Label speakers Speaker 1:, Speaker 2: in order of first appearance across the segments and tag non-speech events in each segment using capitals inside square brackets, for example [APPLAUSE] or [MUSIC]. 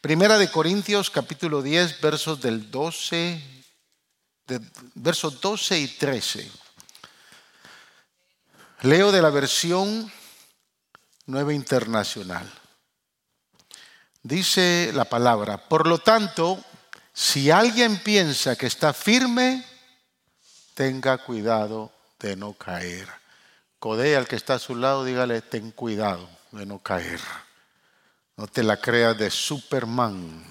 Speaker 1: Primera de Corintios capítulo 10 versos del 12, versos 12 y 13. Leo de la versión Nueva Internacional. Dice la palabra, por lo tanto, si alguien piensa que está firme, tenga cuidado de no caer. Codea al que está a su lado, dígale, ten cuidado de no caer. No te la creas de Superman.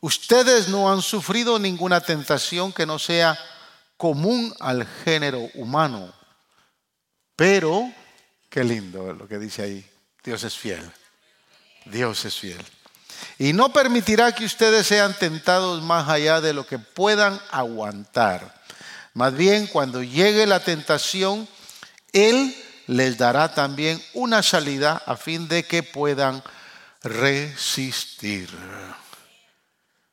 Speaker 1: Ustedes no han sufrido ninguna tentación que no sea común al género humano. Pero, qué lindo lo que dice ahí, Dios es fiel. Dios es fiel. Y no permitirá que ustedes sean tentados más allá de lo que puedan aguantar. Más bien, cuando llegue la tentación, Él les dará también una salida a fin de que puedan resistir.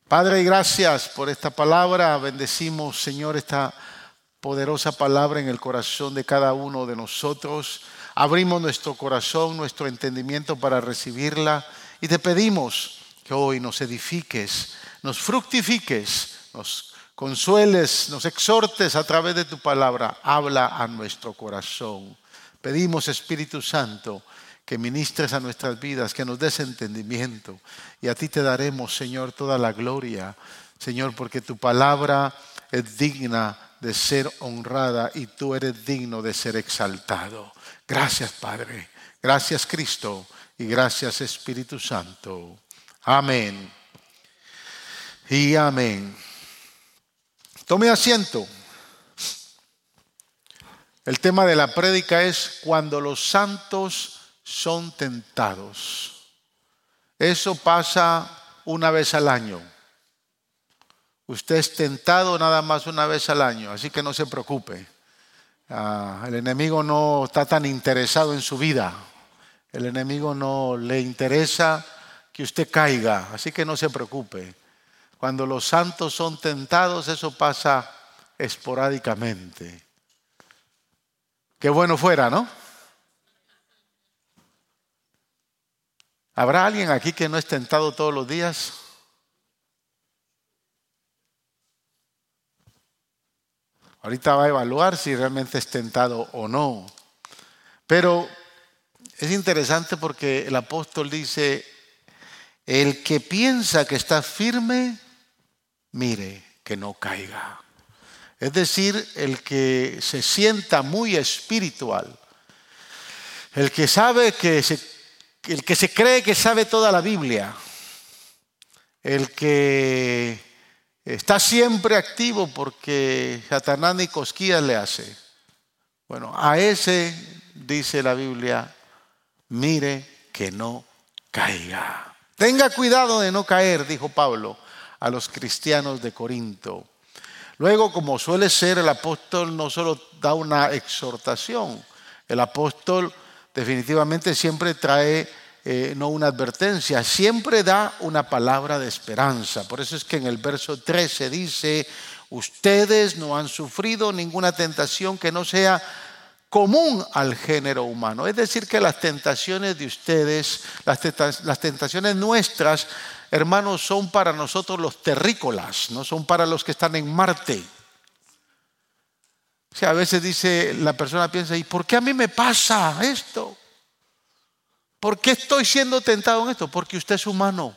Speaker 1: Padre, gracias por esta palabra. Bendecimos, Señor, esta poderosa palabra en el corazón de cada uno de nosotros. Abrimos nuestro corazón, nuestro entendimiento para recibirla y te pedimos que hoy nos edifiques, nos fructifiques, nos consueles, nos exhortes a través de tu palabra. Habla a nuestro corazón. Pedimos, Espíritu Santo, que ministres a nuestras vidas, que nos des entendimiento. Y a ti te daremos, Señor, toda la gloria, Señor, porque tu palabra es digna de ser honrada y tú eres digno de ser exaltado. Gracias, Padre. Gracias, Cristo. Y gracias, Espíritu Santo. Amén. Y amén. Tome asiento. El tema de la prédica es cuando los santos son tentados. Eso pasa una vez al año. Usted es tentado nada más una vez al año, así que no se preocupe. Ah, el enemigo no está tan interesado en su vida. El enemigo no le interesa que usted caiga, así que no se preocupe. Cuando los santos son tentados, eso pasa esporádicamente. Qué bueno fuera, ¿no? ¿Habrá alguien aquí que no es tentado todos los días? Ahorita va a evaluar si realmente es tentado o no. Pero es interesante porque el apóstol dice, el que piensa que está firme, mire que no caiga. Es decir, el que se sienta muy espiritual, el que sabe que se, el que se cree que sabe toda la Biblia, el que Está siempre activo porque Satanás ni cosquillas le hace. Bueno, a ese dice la Biblia, mire que no caiga. Tenga cuidado de no caer, dijo Pablo a los cristianos de Corinto. Luego, como suele ser, el apóstol no solo da una exhortación, el apóstol definitivamente siempre trae eh, no una advertencia, siempre da una palabra de esperanza. Por eso es que en el verso 13 dice, ustedes no han sufrido ninguna tentación que no sea común al género humano. Es decir, que las tentaciones de ustedes, las tentaciones nuestras, hermanos, son para nosotros los terrícolas, no son para los que están en Marte. O sea, a veces dice, la persona piensa, ¿y por qué a mí me pasa esto? ¿Por qué estoy siendo tentado en esto? Porque usted es humano.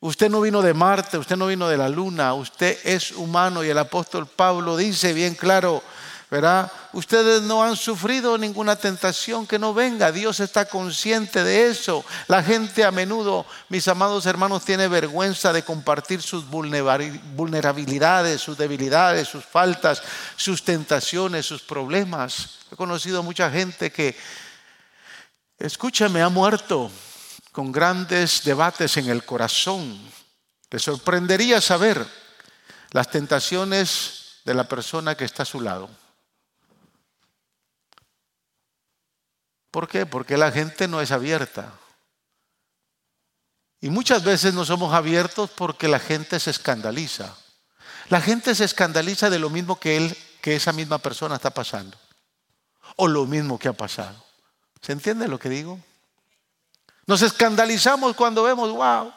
Speaker 1: Usted no vino de Marte, usted no vino de la luna, usted es humano y el apóstol Pablo dice bien claro, ¿verdad? Ustedes no han sufrido ninguna tentación que no venga, Dios está consciente de eso. La gente a menudo, mis amados hermanos, tiene vergüenza de compartir sus vulnerabilidades, sus debilidades, sus faltas, sus tentaciones, sus problemas. He conocido mucha gente que escúchame, ha muerto con grandes debates en el corazón. Te sorprendería saber las tentaciones de la persona que está a su lado. ¿Por qué? Porque la gente no es abierta. Y muchas veces no somos abiertos porque la gente se escandaliza. La gente se escandaliza de lo mismo que él, que esa misma persona está pasando. O lo mismo que ha pasado. ¿Se entiende lo que digo? Nos escandalizamos cuando vemos, wow,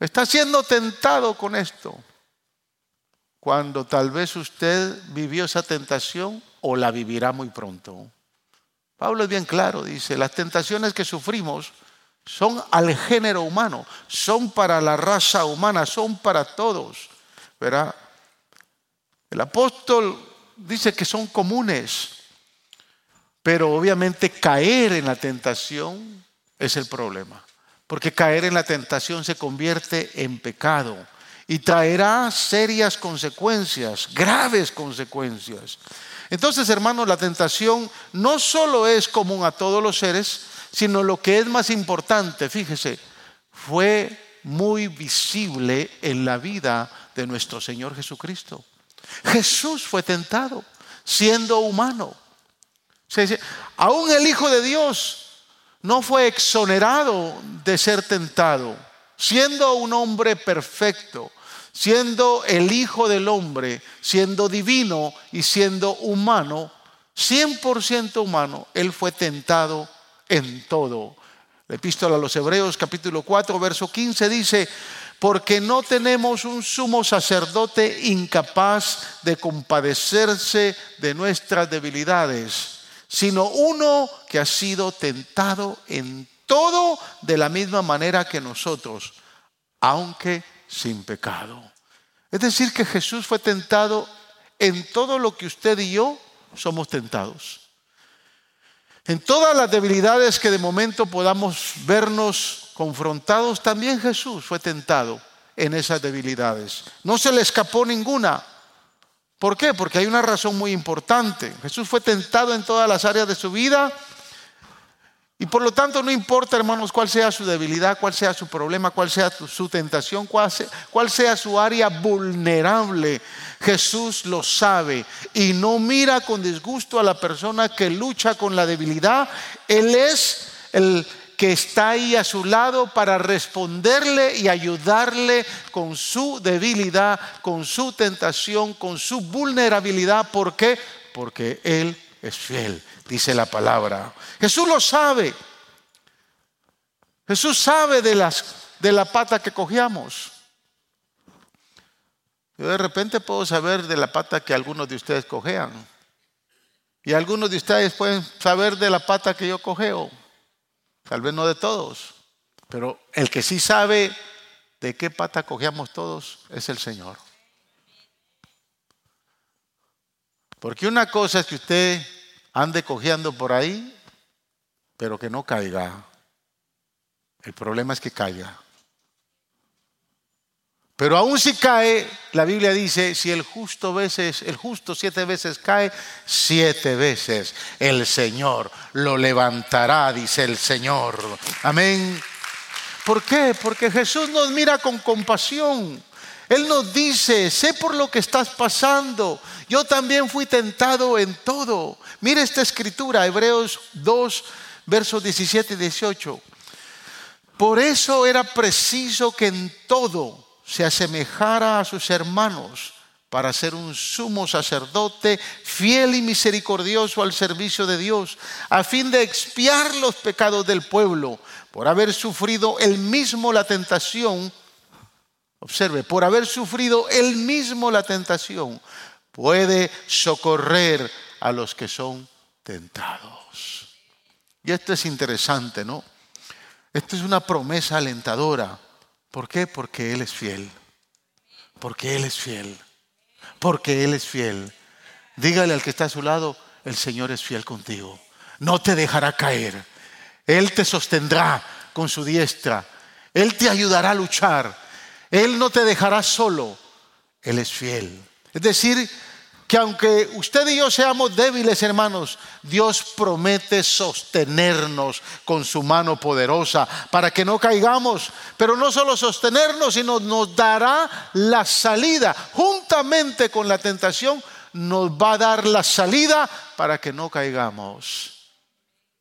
Speaker 1: está siendo tentado con esto. Cuando tal vez usted vivió esa tentación o la vivirá muy pronto. Pablo es bien claro, dice, las tentaciones que sufrimos son al género humano, son para la raza humana, son para todos. ¿verdad? El apóstol dice que son comunes, pero obviamente caer en la tentación es el problema, porque caer en la tentación se convierte en pecado y traerá serias consecuencias, graves consecuencias. Entonces, hermanos, la tentación no solo es común a todos los seres, sino lo que es más importante, fíjese, fue muy visible en la vida de nuestro Señor Jesucristo. Jesús fue tentado siendo humano. Aún el Hijo de Dios no fue exonerado de ser tentado, siendo un hombre perfecto, siendo el Hijo del hombre, siendo divino y siendo humano, 100% humano, Él fue tentado en todo. La epístola a los Hebreos capítulo 4, verso 15 dice, porque no tenemos un sumo sacerdote incapaz de compadecerse de nuestras debilidades, sino uno que ha sido tentado en todo de la misma manera que nosotros, aunque sin pecado. Es decir, que Jesús fue tentado en todo lo que usted y yo somos tentados. En todas las debilidades que de momento podamos vernos confrontados, también Jesús fue tentado en esas debilidades. No se le escapó ninguna. ¿Por qué? Porque hay una razón muy importante. Jesús fue tentado en todas las áreas de su vida y por lo tanto no importa, hermanos, cuál sea su debilidad, cuál sea su problema, cuál sea su tentación, cuál sea, su área vulnerable. Jesús lo sabe y no mira con disgusto a la persona que lucha con la debilidad. Él es el que está ahí a su lado para responderle y ayudarle con su debilidad, con su tentación, con su vulnerabilidad. ¿Por qué? Porque Él es fiel dice la palabra. Jesús lo sabe. Jesús sabe de, las, de la pata que cogíamos. Yo de repente puedo saber de la pata que algunos de ustedes cojean. Y algunos de ustedes pueden saber de la pata que yo cogeo. Tal vez no de todos. Pero el que sí sabe de qué pata cogeamos todos es el Señor. Porque una cosa es que usted ande cojeando por ahí, pero que no caiga. El problema es que caiga. Pero aún si cae, la Biblia dice, si el justo veces, el justo siete veces cae, siete veces el Señor lo levantará, dice el Señor. Amén. ¿Por qué? Porque Jesús nos mira con compasión. Él nos dice, sé por lo que estás pasando. Yo también fui tentado en todo. Mire esta escritura, Hebreos 2, versos 17 y 18. Por eso era preciso que en todo se asemejara a sus hermanos para ser un sumo sacerdote fiel y misericordioso al servicio de Dios, a fin de expiar los pecados del pueblo, por haber sufrido él mismo la tentación Observe, por haber sufrido él mismo la tentación, puede socorrer a los que son tentados. Y esto es interesante, ¿no? Esto es una promesa alentadora. ¿Por qué? Porque Él es fiel. Porque Él es fiel. Porque Él es fiel. Dígale al que está a su lado, el Señor es fiel contigo. No te dejará caer. Él te sostendrá con su diestra. Él te ayudará a luchar. Él no te dejará solo, Él es fiel. Es decir, que aunque usted y yo seamos débiles, hermanos, Dios promete sostenernos con su mano poderosa para que no caigamos, pero no solo sostenernos, sino nos dará la salida. Juntamente con la tentación, nos va a dar la salida para que no caigamos.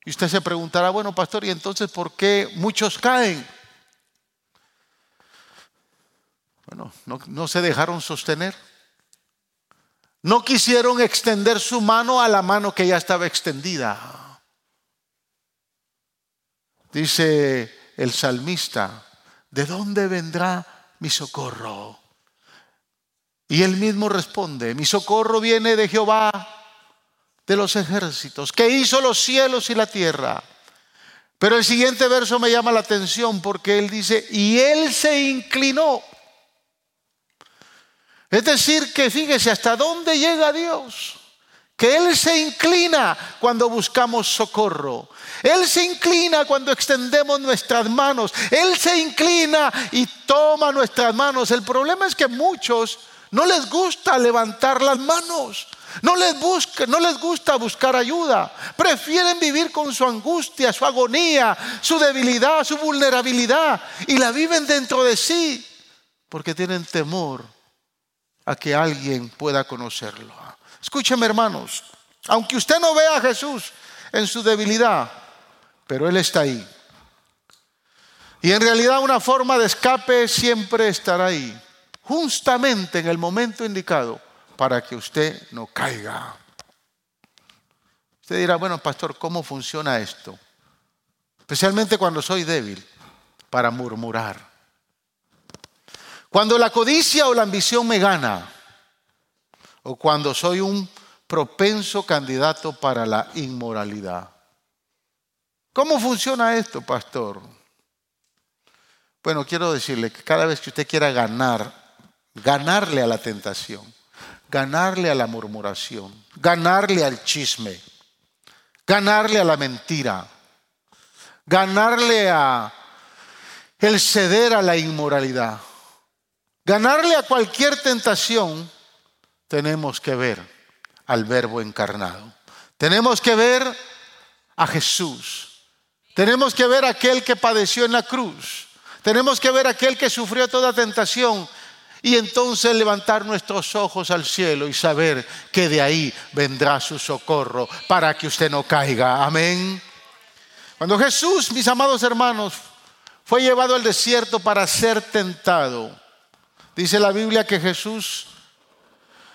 Speaker 1: Y usted se preguntará, bueno, pastor, ¿y entonces por qué muchos caen? Bueno, no, se dejaron sostener. No quisieron extender su mano a la mano que ya estaba extendida. Dice el salmista, ¿de dónde vendrá mi socorro? Y él mismo responde, mi socorro viene de Jehová de los ejércitos, que hizo los cielos y la tierra. Pero el siguiente verso me llama la atención porque él dice, y él se inclinó. Es decir, que fíjese hasta dónde llega Dios. Que Él se inclina cuando buscamos socorro. Él se inclina cuando extendemos nuestras manos. Él se inclina y toma nuestras manos. El problema es que muchos no les gusta levantar las manos. No les, no les gusta buscar ayuda. Prefieren vivir con su angustia, su agonía, su debilidad, su vulnerabilidad. Y la viven dentro de sí porque tienen temor a que alguien pueda conocerlo. Escúcheme hermanos, aunque usted no vea a Jesús en su debilidad, pero Él está ahí. Y en realidad una forma de escape siempre estará ahí, justamente en el momento indicado para que usted no caiga. Usted dirá, bueno, pastor, ¿cómo funciona esto? Especialmente cuando soy débil, para murmurar. Cuando la codicia o la ambición me gana, o cuando soy un propenso candidato para la inmoralidad. ¿Cómo funciona esto, pastor? Bueno, quiero decirle que cada vez que usted quiera ganar, ganarle a la tentación, ganarle a la murmuración, ganarle al chisme, ganarle a la mentira, ganarle a el ceder a la inmoralidad, ganarle a cualquier tentación, tenemos que ver al verbo encarnado. Tenemos que ver a Jesús. Tenemos que ver a aquel que padeció en la cruz. Tenemos que ver a aquel que sufrió toda tentación y entonces levantar nuestros ojos al cielo y saber que de ahí vendrá su socorro para que usted no caiga. Amén. Cuando Jesús, mis amados hermanos, fue llevado al desierto para ser tentado, dice la Biblia que Jesús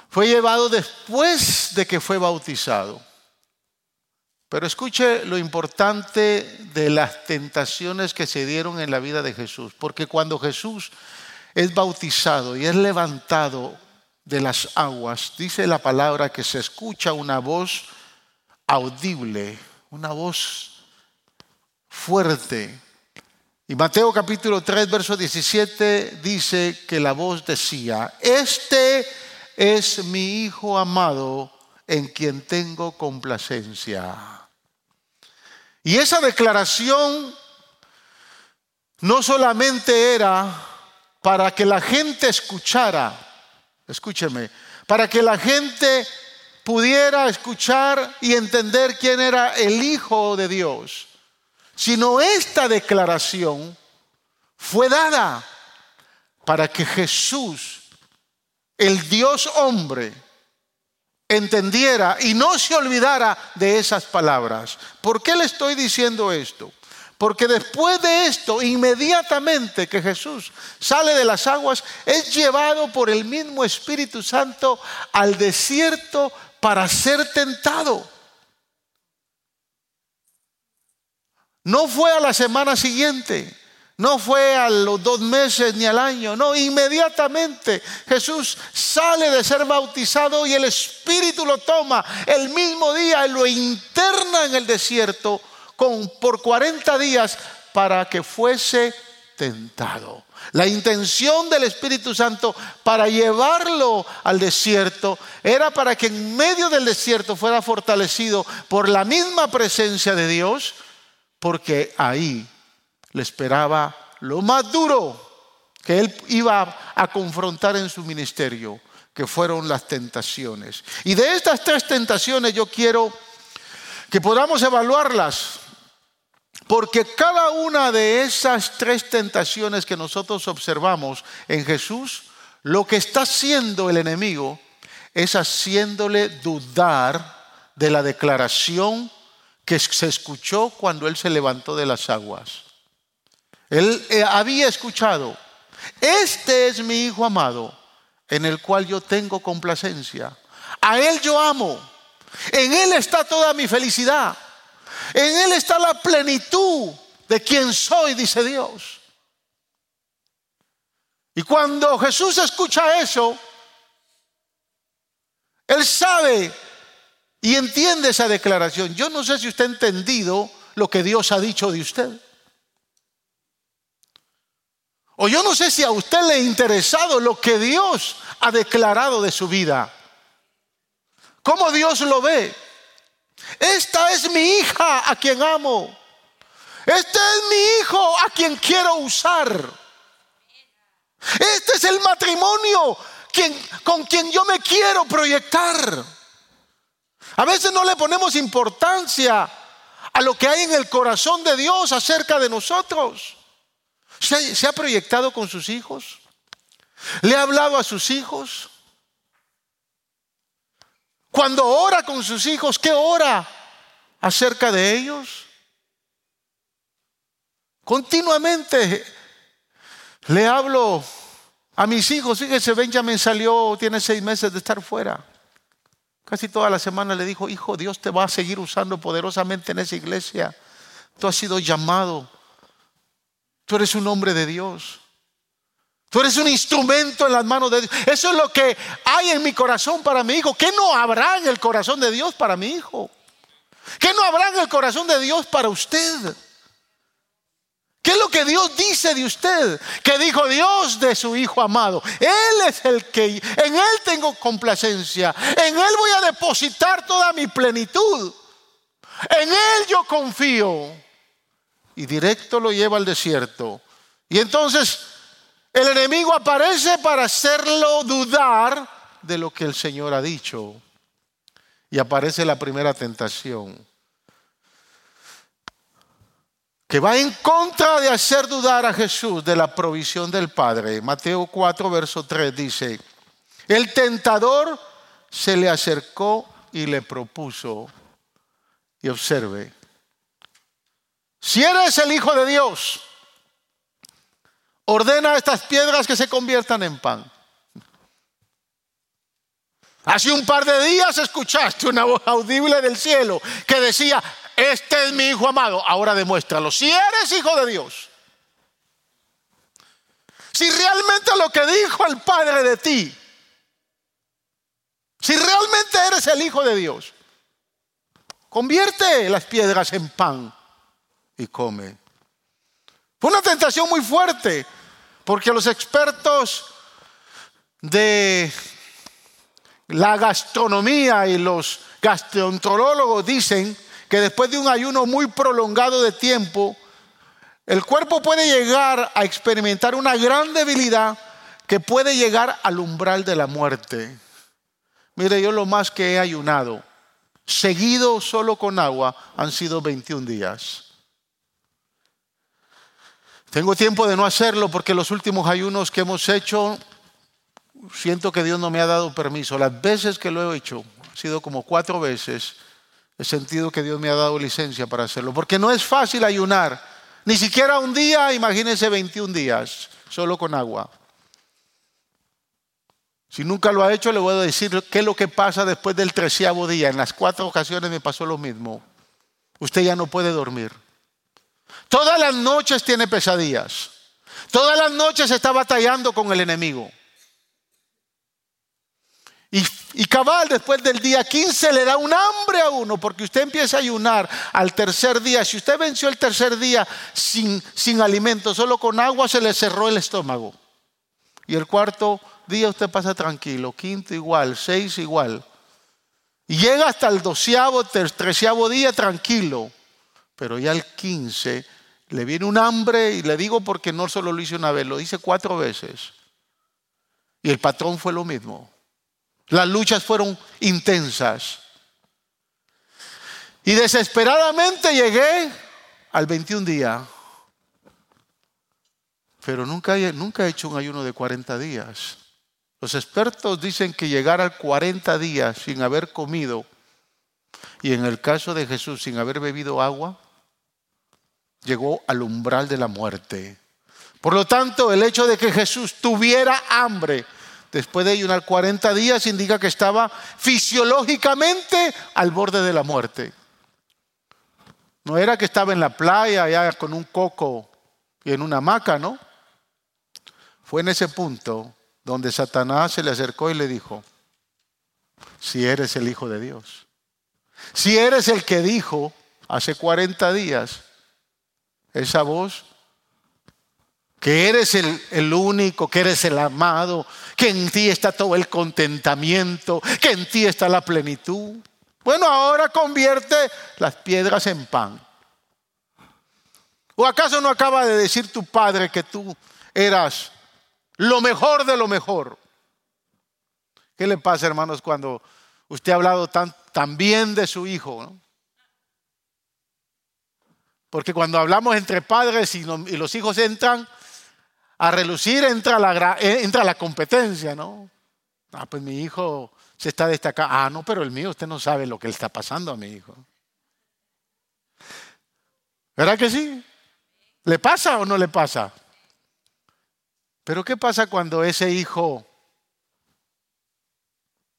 Speaker 1: fue llevado después de que fue bautizado. Pero escuche lo importante de las tentaciones que se dieron en la vida de Jesús, porque cuando Jesús es bautizado y es levantado de las aguas, dice la palabra que se escucha una voz audible, una voz fuerte. Y Mateo capítulo 3, verso 17 dice que la voz decía, este es mi Hijo amado en quien tengo complacencia. Y esa declaración no solamente era para que la gente escuchara, escúcheme, para que la gente pudiera escuchar y entender quién era el Hijo de Dios, sino esta declaración fue dada para que Jesús, el Dios hombre, entendiera y no se olvidara de esas palabras. ¿Por qué le estoy diciendo esto? Porque después de esto, inmediatamente que Jesús sale de las aguas, es llevado por el mismo Espíritu Santo al desierto para ser tentado. No fue a la semana siguiente, no fue a los dos meses ni al año, no, inmediatamente Jesús sale de ser bautizado y el Espíritu lo toma el mismo día y lo interna en el desierto con, por 40 días para que fuese tentado. La intención del Espíritu Santo para llevarlo al desierto era para que en medio del desierto fuera fortalecido por la misma presencia de Dios, porque ahí le esperaba lo más duro que él iba a confrontar en su ministerio, que fueron las tentaciones. Y de estas tres tentaciones yo quiero que podamos evaluarlas porque cada una de esas tres tentaciones que nosotros observamos en Jesús, lo que está haciendo el enemigo es haciéndole dudar de la declaración que se escuchó cuando él se levantó de las aguas. Él eh, había escuchado, este es mi Hijo amado, en el cual yo tengo complacencia. A Él yo amo. En Él está toda mi felicidad. En Él está la plenitud de quién soy, dice Dios. Y cuando Jesús escucha eso, Él sabe y entiende esa declaración. Yo no sé si usted ha entendido lo que Dios ha dicho de usted. O yo no sé si a usted le ha interesado lo que Dios ha declarado de su vida. ¿Cómo Dios lo ve? Esta es mi hija a quien amo. Este es mi hijo a quien quiero usar. Este es el matrimonio con quien yo me quiero proyectar. A veces no le ponemos importancia a lo que hay en el corazón de Dios acerca de nosotros. ¿Se, ha proyectado con sus hijos? ¿Le ha hablado a sus hijos? Cuando ora con sus hijos, ¿qué ora acerca de ellos? Continuamente le hablo a mis hijos. Fíjese, Benjamin salió, tiene seis meses de estar fuera. Casi toda la semana le dijo, hijo, Dios te va a seguir usando poderosamente en esa iglesia. Tú has sido llamado. Tú eres un hombre de Dios. Tú eres un instrumento en las manos de Dios. Eso es lo que hay en mi corazón para mi hijo. ¿Qué no habrá en el corazón de Dios para mi hijo? ¿Qué no habrá en el corazón de Dios para usted? ¿Qué es lo que Dios dice de usted? Que dijo Dios de su Hijo amado. Él es el que, en Él tengo complacencia. En Él voy a depositar toda mi plenitud. En Él yo confío. Y directo lo lleva al desierto. Y entonces el enemigo aparece para hacerlo dudar de lo que el Señor ha dicho. Y aparece la primera tentación que va en contra de hacer dudar a Jesús de la provisión del Padre. Mateo 4, verso 3 dice, el tentador se le acercó y le propuso, y observe, si eres el Hijo de Dios, ordena estas piedras que se conviertan en pan. Hace un par de días escuchaste una voz audible del cielo que decía, este es mi hijo amado, ahora demuéstralo. Si eres hijo de Dios, si realmente lo que dijo el Padre de ti, si realmente eres el hijo de Dios, convierte las piedras en pan y come. Fue una tentación muy fuerte, porque los expertos de la gastronomía y los gastroenterólogos dicen que después de un ayuno muy prolongado de tiempo, el cuerpo puede llegar a experimentar una gran debilidad que puede llegar al umbral de la muerte. Mire, yo lo más que he ayunado, seguido solo con agua, han sido 21 días. Tengo tiempo de no hacerlo porque los últimos ayunos que hemos hecho, siento que Dios no me ha dado permiso. Las veces que lo he hecho, ha sido como cuatro veces, He sentido que Dios me ha dado licencia para hacerlo, porque no es fácil ayunar, ni siquiera un día, imagínense 21 días, solo con agua. Si nunca lo ha hecho, le voy a decir qué es lo que pasa después del treceavo día. En las cuatro ocasiones me pasó lo mismo. Usted ya no puede dormir. Todas las noches tiene pesadillas. Todas las noches está batallando con el enemigo. Y, cabal, después del día 15 le da un hambre a uno, porque usted empieza a ayunar al tercer día. Si usted venció el tercer día sin, sin alimento, solo con agua, se le cerró el estómago. Y el cuarto día usted pasa tranquilo, quinto igual, seis igual. Y llega hasta el doceavo, treceavo día tranquilo. Pero ya el quince le viene un hambre, y le digo porque no solo lo hice una vez, lo hice cuatro veces. Y el patrón fue lo mismo. Las luchas fueron intensas. Y desesperadamente llegué al 21 día. Pero nunca, nunca he hecho un ayuno de 40 días. Los expertos dicen que llegar al 40 días sin haber comido y en el caso de Jesús sin haber bebido agua, llegó al umbral de la muerte. Por lo tanto, el hecho de que Jesús tuviera hambre después de ayunar 40 días, indica que estaba fisiológicamente al borde de la muerte. No era que estaba en la playa allá con un coco y en una hamaca, ¿no? Fue en ese punto donde Satanás se le acercó y le dijo, si eres el Hijo de Dios, si eres el que dijo hace 40 días esa voz, que eres el, el, único, que eres el amado, que en ti está todo el contentamiento, que en ti está la plenitud. Bueno, ahora convierte las piedras en pan. ¿O acaso no acaba de decir tu padre que tú eras lo mejor de lo mejor? ¿Qué le pasa, hermanos, cuando usted ha hablado tan, tan bien de su hijo? Porque cuando hablamos entre padres y, los hijos entran a relucir, entra la, eh, entra la competencia, ¿no? Ah, pues mi hijo se está destacando. Ah, no, pero el mío, usted no sabe lo que le está pasando a mi hijo. ¿Verdad que sí? ¿Le pasa o no le pasa? Pero ¿qué pasa cuando ese hijo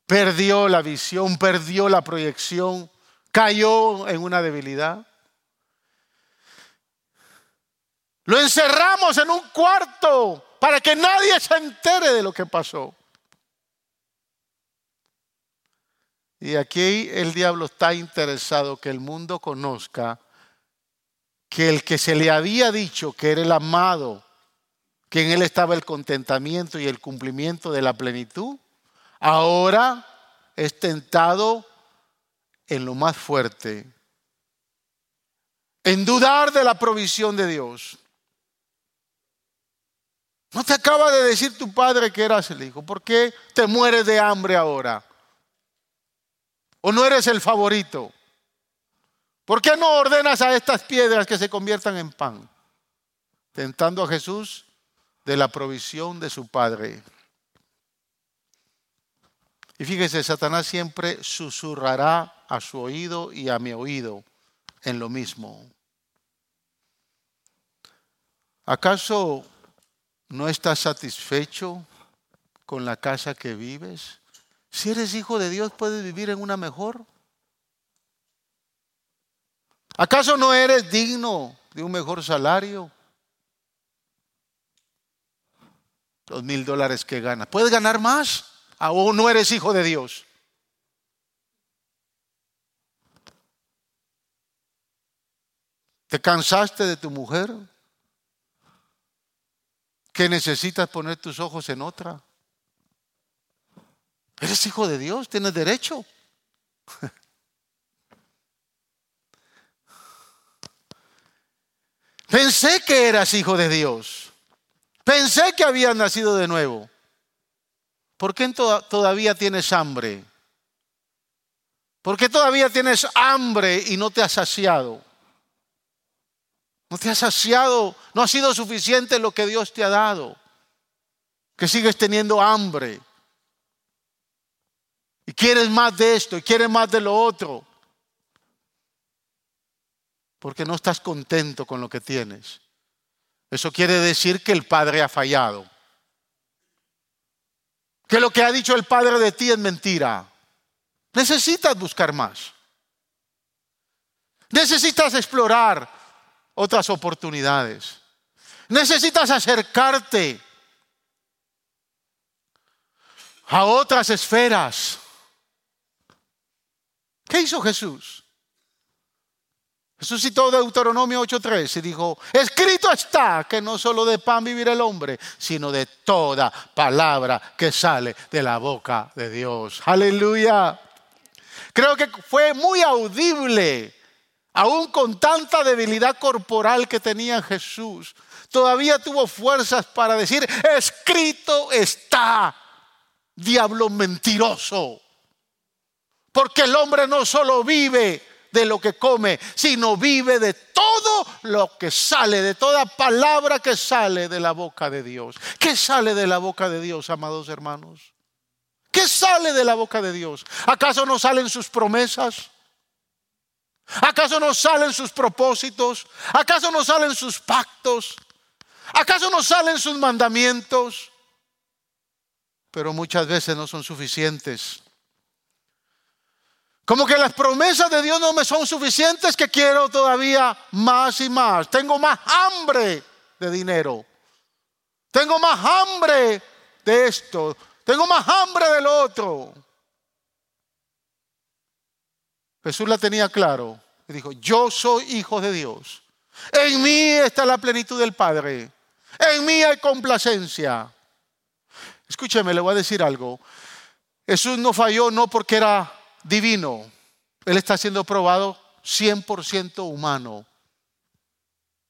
Speaker 1: perdió la visión, perdió la proyección, cayó en una debilidad? Lo encerramos en un cuarto para que nadie se entere de lo que pasó. Y aquí el diablo está interesado que el mundo conozca que el que se le había dicho que era el amado, que en él estaba el contentamiento y el cumplimiento de la plenitud, ahora es tentado en lo más fuerte, en dudar de la provisión de Dios. ¿No te acaba de decir tu padre que eras el hijo? ¿Por qué te mueres de hambre ahora? ¿O no eres el favorito? ¿Por qué no ordenas a estas piedras que se conviertan en pan? Tentando a Jesús de la provisión de su Padre. Y fíjese, Satanás siempre susurrará a su oído y a mi oído en lo mismo. ¿Acaso no estás satisfecho con la casa que vives? Si eres hijo de Dios, ¿puedes vivir en una mejor? ¿Acaso no eres digno de un mejor salario? Los mil dólares que ganas. ¿Puedes ganar más? ¿O no eres hijo de Dios? ¿Te cansaste de tu mujer? ¿Que necesitas poner tus ojos en otra? Eres hijo de Dios, tienes derecho. [LAUGHS] Pensé que eras hijo de Dios. Pensé que habías nacido de nuevo. ¿Por qué todavía tienes hambre? ¿Por qué todavía tienes hambre y no te has saciado? No te has saciado, no ha sido suficiente lo que Dios te ha dado. Que sigues teniendo hambre. Y quieres más de esto y quieres más de lo otro porque no estás contento con lo que tienes. Eso quiere decir que el Padre ha fallado. Que lo que ha dicho el Padre de ti es mentira. Necesitas buscar más. Necesitas explorar otras oportunidades. Necesitas acercarte a otras esferas. ¿Qué hizo Jesús? Jesús citó Deuteronomio 8:3 y dijo, escrito está que no solo de pan vivirá el hombre, sino de toda palabra que sale de la boca de Dios. Aleluya. Creo que fue muy audible, aún con tanta debilidad corporal que tenía Jesús. Todavía tuvo fuerzas para decir, escrito está, diablo mentiroso. Porque el hombre no solo vive de lo que come, sino vive de todo lo que sale, de toda palabra que sale de la boca de Dios. ¿Qué sale de la boca de Dios, amados hermanos? ¿Qué sale de la boca de Dios? ¿Acaso no salen sus promesas? ¿Acaso no salen sus propósitos? ¿Acaso no salen sus pactos? ¿Acaso no salen sus mandamientos? Pero muchas veces no son suficientes Como que las promesas de Dios no me son suficientes que quiero todavía más y más. Tengo más hambre de dinero. Tengo más hambre de esto. Tengo más hambre del otro. Jesús la tenía claro. Y dijo, yo soy hijo de Dios. En mí está la plenitud del Padre. En mí hay complacencia. Escúcheme, le voy a decir algo. Jesús no falló no porque era divino. Él está siendo probado 100% humano.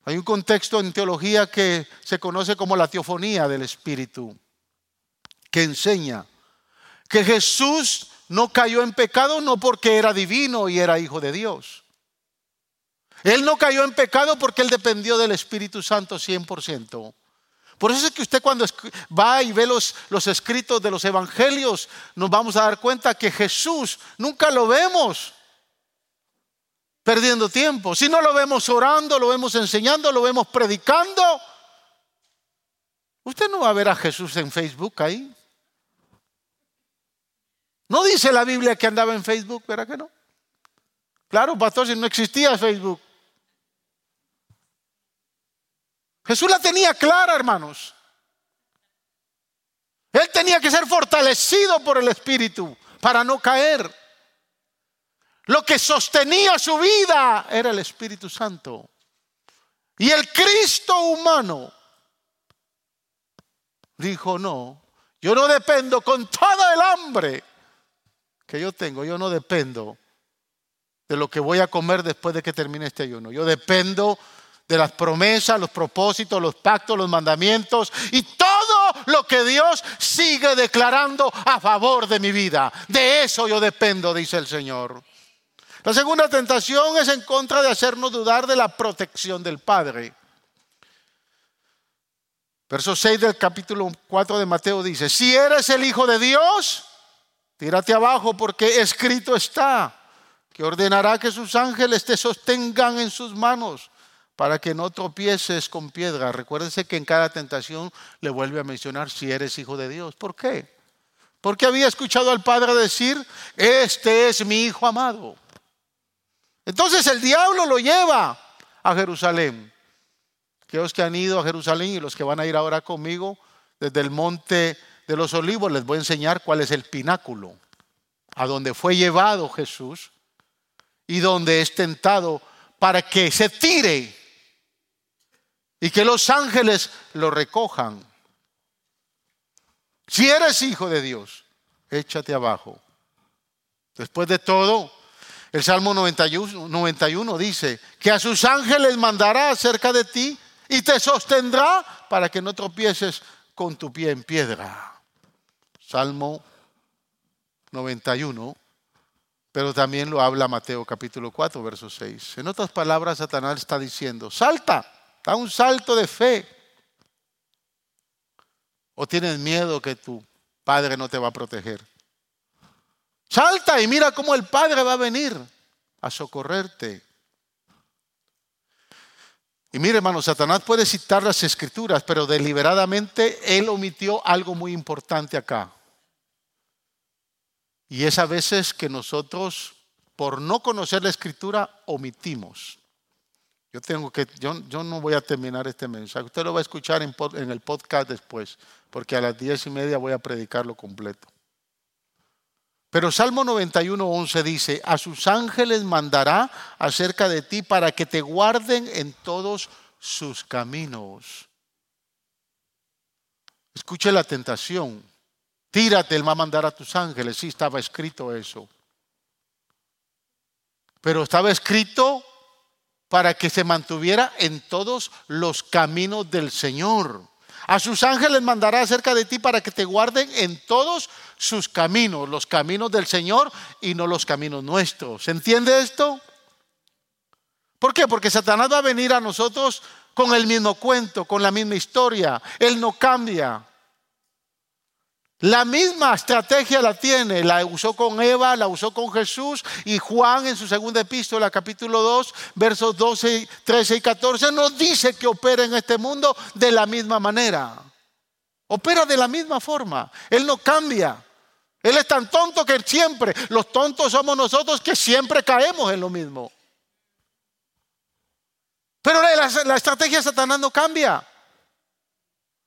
Speaker 1: Hay un contexto en teología que se conoce como la teofonía del Espíritu, que enseña que Jesús no cayó en pecado no porque era divino y era hijo de Dios. Él no cayó en pecado porque él dependió del Espíritu Santo 100%. Por eso es que usted cuando va y ve los, los escritos de los evangelios, nos vamos a dar cuenta que Jesús nunca lo vemos perdiendo tiempo. Si no lo vemos orando, lo vemos enseñando, lo vemos predicando. Usted no va a ver a Jesús en Facebook ahí. No dice la Biblia que andaba en Facebook, ¿verdad que no? Claro, pastor, si no existía Facebook. Jesús la tenía clara, hermanos. Él tenía que ser fortalecido por el Espíritu para no caer. Lo que sostenía su vida era el Espíritu Santo. Y el Cristo humano dijo, no, yo no dependo con todo el hambre que yo tengo, yo no dependo de lo que voy a comer después de que termine este ayuno. Yo dependo de las promesas, los propósitos, los pactos, los mandamientos y todo lo que Dios sigue declarando a favor de mi vida. De eso yo dependo, dice el Señor. La segunda tentación es en contra de hacernos dudar de la protección del Padre. Verso 6 del capítulo 4 de Mateo dice, si eres el Hijo de Dios, tírate abajo porque escrito está que ordenará que sus ángeles te sostengan en sus manos para que no tropieces con piedra. Recuérdense que en cada tentación le vuelve a mencionar si eres hijo de Dios. ¿Por qué? Porque había escuchado al Padre decir, este es mi hijo amado. Entonces el diablo lo lleva a Jerusalén. Aquellos que han ido a Jerusalén y los que van a ir ahora conmigo desde el monte de los olivos, les voy a enseñar cuál es el pináculo, a donde fue llevado Jesús y donde es tentado para que se tire y que los ángeles lo recojan. Si eres hijo de Dios, échate abajo. Después de todo, el Salmo 91, 91, dice que a sus ángeles mandará cerca de ti y te sostendrá para que no tropieces con tu pie en piedra. Salmo 91, pero también lo habla Mateo capítulo 4, verso 6. En otras palabras, Satanás está diciendo, salta Da un salto de fe. ¿O tienes miedo que tu padre no te va a proteger? Salta y mira cómo el padre va a venir a socorrerte. Y mire, hermano, Satanás puede citar las escrituras, pero deliberadamente él omitió algo muy importante acá. Y es a veces que nosotros, por no conocer la escritura, omitimos. Yo tengo que, yo, no voy a terminar este mensaje. Usted lo va a escuchar en, en el podcast después, porque a las diez y media voy a predicarlo completo. Pero Salmo 91, 11 dice, a sus ángeles mandará acerca de ti para que te guarden en todos sus caminos. Escuche la tentación. Tírate, Él va a mandar a tus ángeles. Sí, estaba escrito eso. Pero estaba escrito para que se mantuviera en todos los caminos del Señor. A sus ángeles mandará acerca de ti para que te guarden en todos sus caminos, los caminos del Señor y no los caminos nuestros. ¿Se entiende esto? ¿Por qué? Porque Satanás va a venir a nosotros con el mismo cuento, con la misma historia. Él no cambia. La misma estrategia la tiene, la usó con Eva, la usó con Jesús y Juan en su segunda epístola, capítulo 2, versos 12, 13 y 14, nos dice que opera en este mundo de la misma manera. Opera de la misma forma. Él no cambia. Él es tan tonto que siempre, los tontos somos nosotros que siempre caemos en lo mismo. Pero la, estrategia de Satanás no cambia.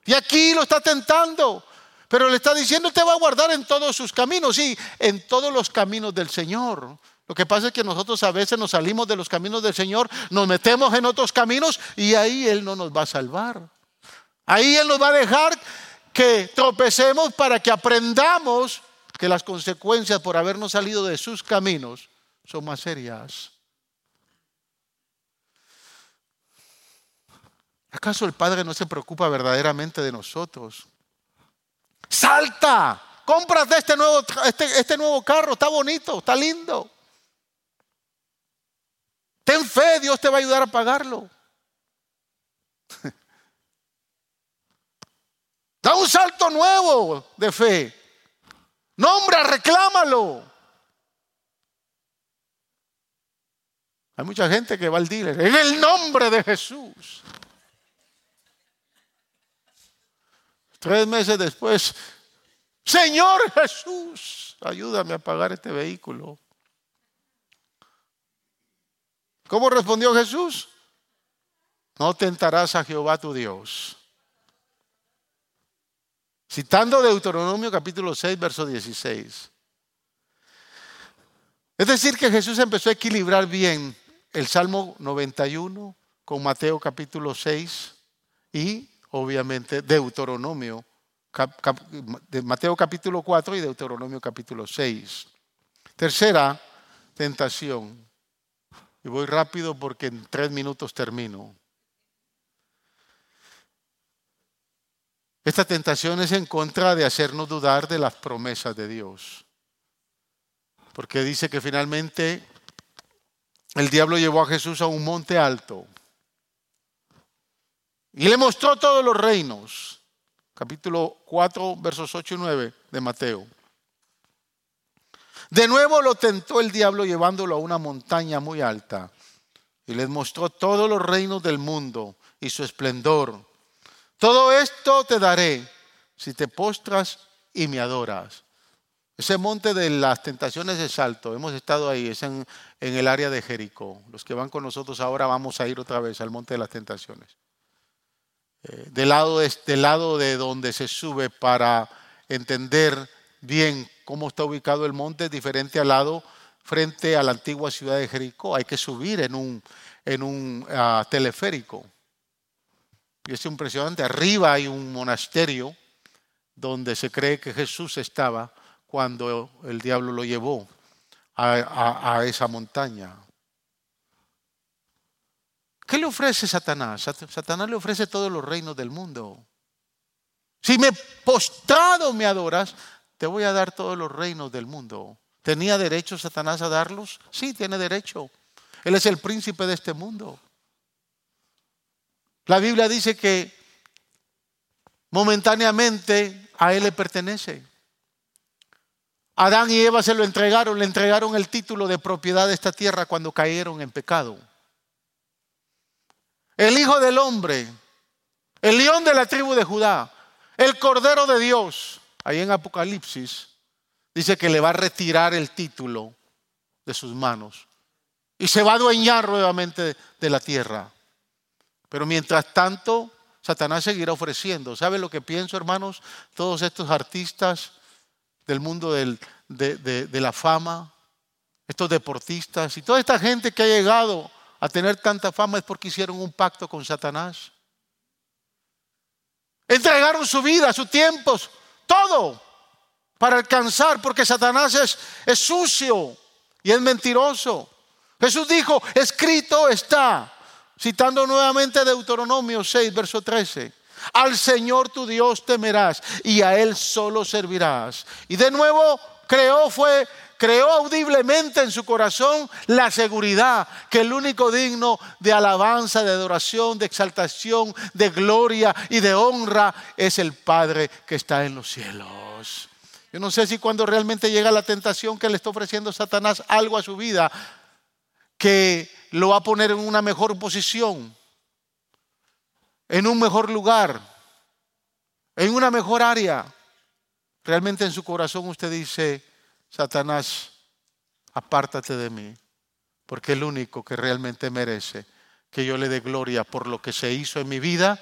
Speaker 1: Y aquí lo está tentando. Pero le está diciendo, te va a guardar en todos sus caminos, sí, en todos los caminos del Señor. Lo que pasa es que nosotros a veces nos salimos de los caminos del Señor, nos metemos en otros caminos y ahí Él no nos va a salvar. Ahí Él nos va a dejar que tropecemos para que aprendamos que las consecuencias por habernos salido de sus caminos son más serias. ¿Acaso el Padre no se preocupa verdaderamente de nosotros? Salta, cómprate este nuevo, este, este nuevo carro, está bonito, está lindo. Ten fe, Dios te va a ayudar a pagarlo. [LAUGHS] Da un salto nuevo de fe. Nombra, reclámalo. Hay mucha gente que va al dealer. En el nombre de Jesús. Tres meses después, Señor Jesús, ayúdame a pagar este vehículo. ¿Cómo respondió Jesús? No tentarás a Jehová tu Dios. Citando Deuteronomio capítulo 6, verso 16. Es decir, que Jesús empezó a equilibrar bien el Salmo 91 con Mateo capítulo 6 y obviamente, Deuteronomio, de Mateo capítulo 4 y Deuteronomio capítulo 6. Tercera tentación. Y voy rápido porque en tres minutos termino. Esta tentación es en contra de hacernos dudar de las promesas de Dios. Porque dice que finalmente el diablo llevó a Jesús a un monte alto y le mostró todos los reinos. Capítulo 4, versos 8 y 9 de Mateo. De nuevo lo tentó el diablo llevándolo a una montaña muy alta y les mostró todos los reinos del mundo y su esplendor. Todo esto te daré si te postras y me adoras. Ese monte de las tentaciones es alto, hemos estado ahí, es en, en el área de Jericó. Los que van con nosotros ahora vamos a ir otra vez al monte de las tentaciones. Eh, del, lado de, donde se sube para entender bien cómo está ubicado el monte, es diferente al lado frente a la antigua ciudad de Jericó. Hay que subir en un, en un ah, teleférico. Y es impresionante. Arriba hay un monasterio donde se cree que Jesús estaba cuando el diablo lo llevó a esa montaña. ¿Qué le ofrece Satanás? Satanás le ofrece todos los reinos del mundo. Si me postrado me adoras, te voy a dar todos los reinos del mundo. ¿Tenía derecho Satanás a darlos? Sí, tiene derecho. Él es el príncipe de este mundo. La Biblia dice que momentáneamente a él le pertenece. Adán y Eva se lo entregaron, le entregaron el título de propiedad de esta tierra cuando cayeron en pecado el Hijo del Hombre, el león de la tribu de Judá, el Cordero de Dios, ahí en Apocalipsis, dice que le va a retirar el título de sus manos y se va a adueñar nuevamente de la tierra. Pero mientras tanto, Satanás seguirá ofreciendo. ¿Sabe lo que pienso, hermanos? Todos estos artistas del mundo de, de la fama, estos deportistas y toda esta gente que ha llegado a tener tanta fama es porque hicieron un pacto con Satanás. Entregaron su vida, sus tiempos, todo para alcanzar, porque Satanás es, sucio y es mentiroso. Jesús dijo, escrito está, citando nuevamente Deuteronomio 6, verso 13. Al Señor tu Dios temerás y a Él solo servirás. Y de nuevo creó fue creó audiblemente en su corazón la seguridad que el único digno de alabanza, de adoración, de exaltación, de gloria y de honra es el Padre que está en los cielos. Yo no sé si cuando realmente llega la tentación que le está ofreciendo Satanás algo a su vida que lo va a poner en una mejor posición, en un mejor lugar, en una mejor área. realmente en su corazón usted dice, Satanás, apártate de mí, porque el único que realmente merece que yo le dé gloria por lo que se hizo en mi vida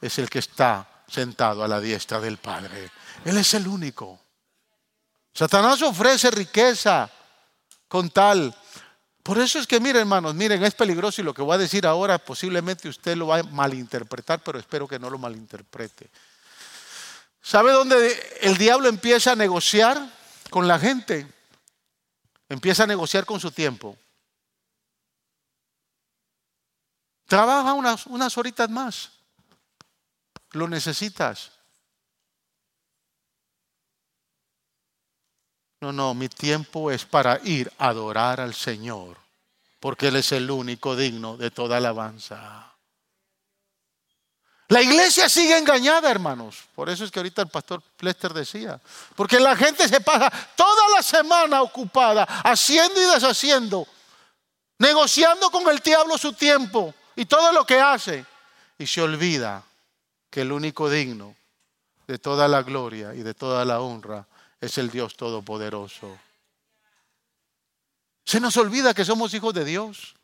Speaker 1: es el que está sentado a la diestra del Padre. Él es el único. Satanás ofrece riqueza con tal. Por eso es que, miren, hermanos, miren, es peligroso y lo que voy a decir ahora posiblemente usted lo va a malinterpretar, pero espero que no lo malinterprete. ¿Sabe dónde el diablo empieza a negociar con la gente? Empieza a negociar con su tiempo. Trabaja unas, unas horitas más. Lo necesitas. No, no, mi tiempo es para ir a adorar al Señor, porque Él es el único digno de toda alabanza. La iglesia sigue engañada, hermanos. Por eso es que ahorita el pastor Plester decía, porque la gente se pasa toda la semana ocupada haciendo y deshaciendo, negociando con el diablo su tiempo y todo lo que hace, y se olvida que el único digno de toda la gloria y de toda la honra es el Dios Todopoderoso. Se nos olvida que somos hijos de Dios.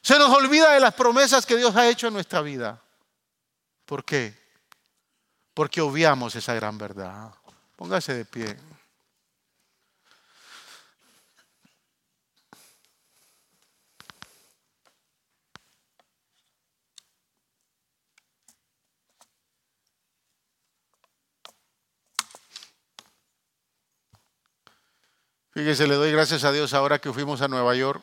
Speaker 1: Se nos olvida de las promesas que Dios ha hecho en nuestra vida. ¿Por qué? Porque obviamos esa gran verdad. Póngase de pie. Fíjese, le doy gracias a Dios ahora que fuimos a Nueva York.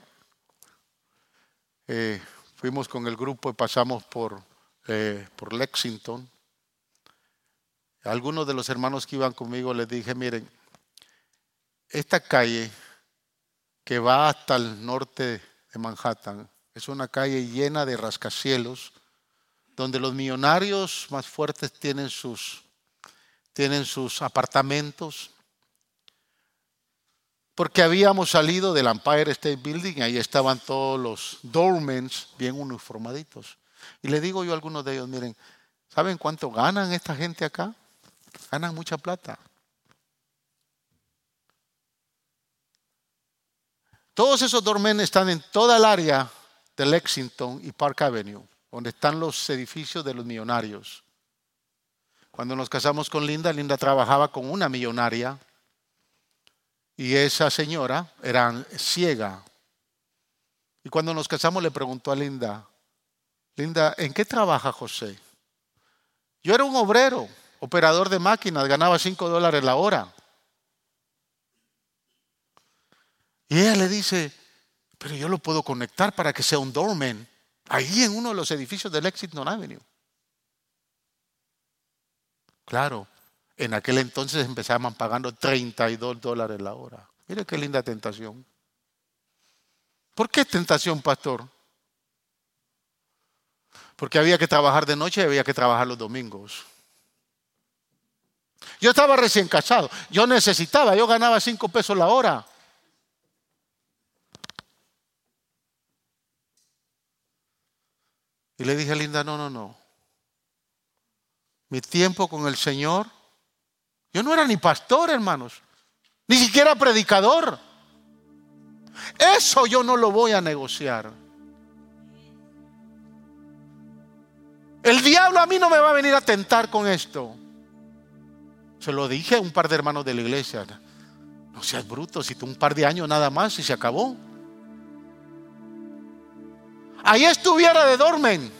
Speaker 1: Eh, fuimos con el grupo y pasamos por, por Lexington. algunos de los hermanos que iban conmigo les dije, miren, esta calle que va hasta el norte de Manhattan es una calle llena de rascacielos, donde los millonarios más fuertes tienen sus, tienen sus apartamentos, porque habíamos salido del Empire State Building ahí estaban todos los doormans bien uniformaditos. Y le digo yo a algunos de ellos, miren, ¿saben cuánto ganan esta gente acá? Ganan mucha plata. Todos esos doormen están en toda el área de Lexington y Park Avenue, donde están los edificios de los millonarios. Cuando nos casamos con Linda, Linda trabajaba con una millonaria y esa señora era ciega. Y cuando nos casamos le preguntó a Linda, Linda, ¿en qué trabaja José? Yo era un obrero, operador de máquinas, ganaba 5 dólares la hora. Y ella le dice, pero yo lo puedo conectar para que sea un doorman, ahí en uno de los edificios del Lexington Avenue. Claro, en aquel entonces empezaban pagando 32 dólares la hora. Mire qué linda tentación. ¿Por qué tentación, pastor? Porque había que trabajar de noche y había que trabajar los domingos. Yo estaba recién casado. Yo necesitaba, yo ganaba 5 pesos la hora. Y le dije a Linda, no, no, no. Mi tiempo con el Señor yo no era ni pastor, hermanos, ni siquiera predicador. Eso yo no lo voy a negociar. El diablo a mí no me va a venir a tentar con esto. Se lo dije a un par de hermanos de la iglesia. No seas bruto, si tú un par de años nada más y se acabó. Ahí estuviera de dormen.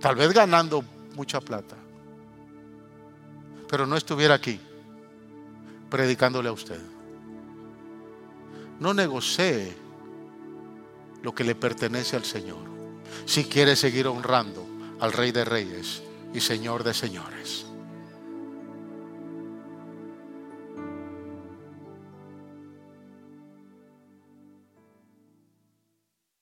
Speaker 1: Tal vez ganando mucha plata pero no estuviera aquí predicándole a usted. No negocie lo que le pertenece al Señor si quiere seguir honrando al Rey de Reyes y Señor de Señores.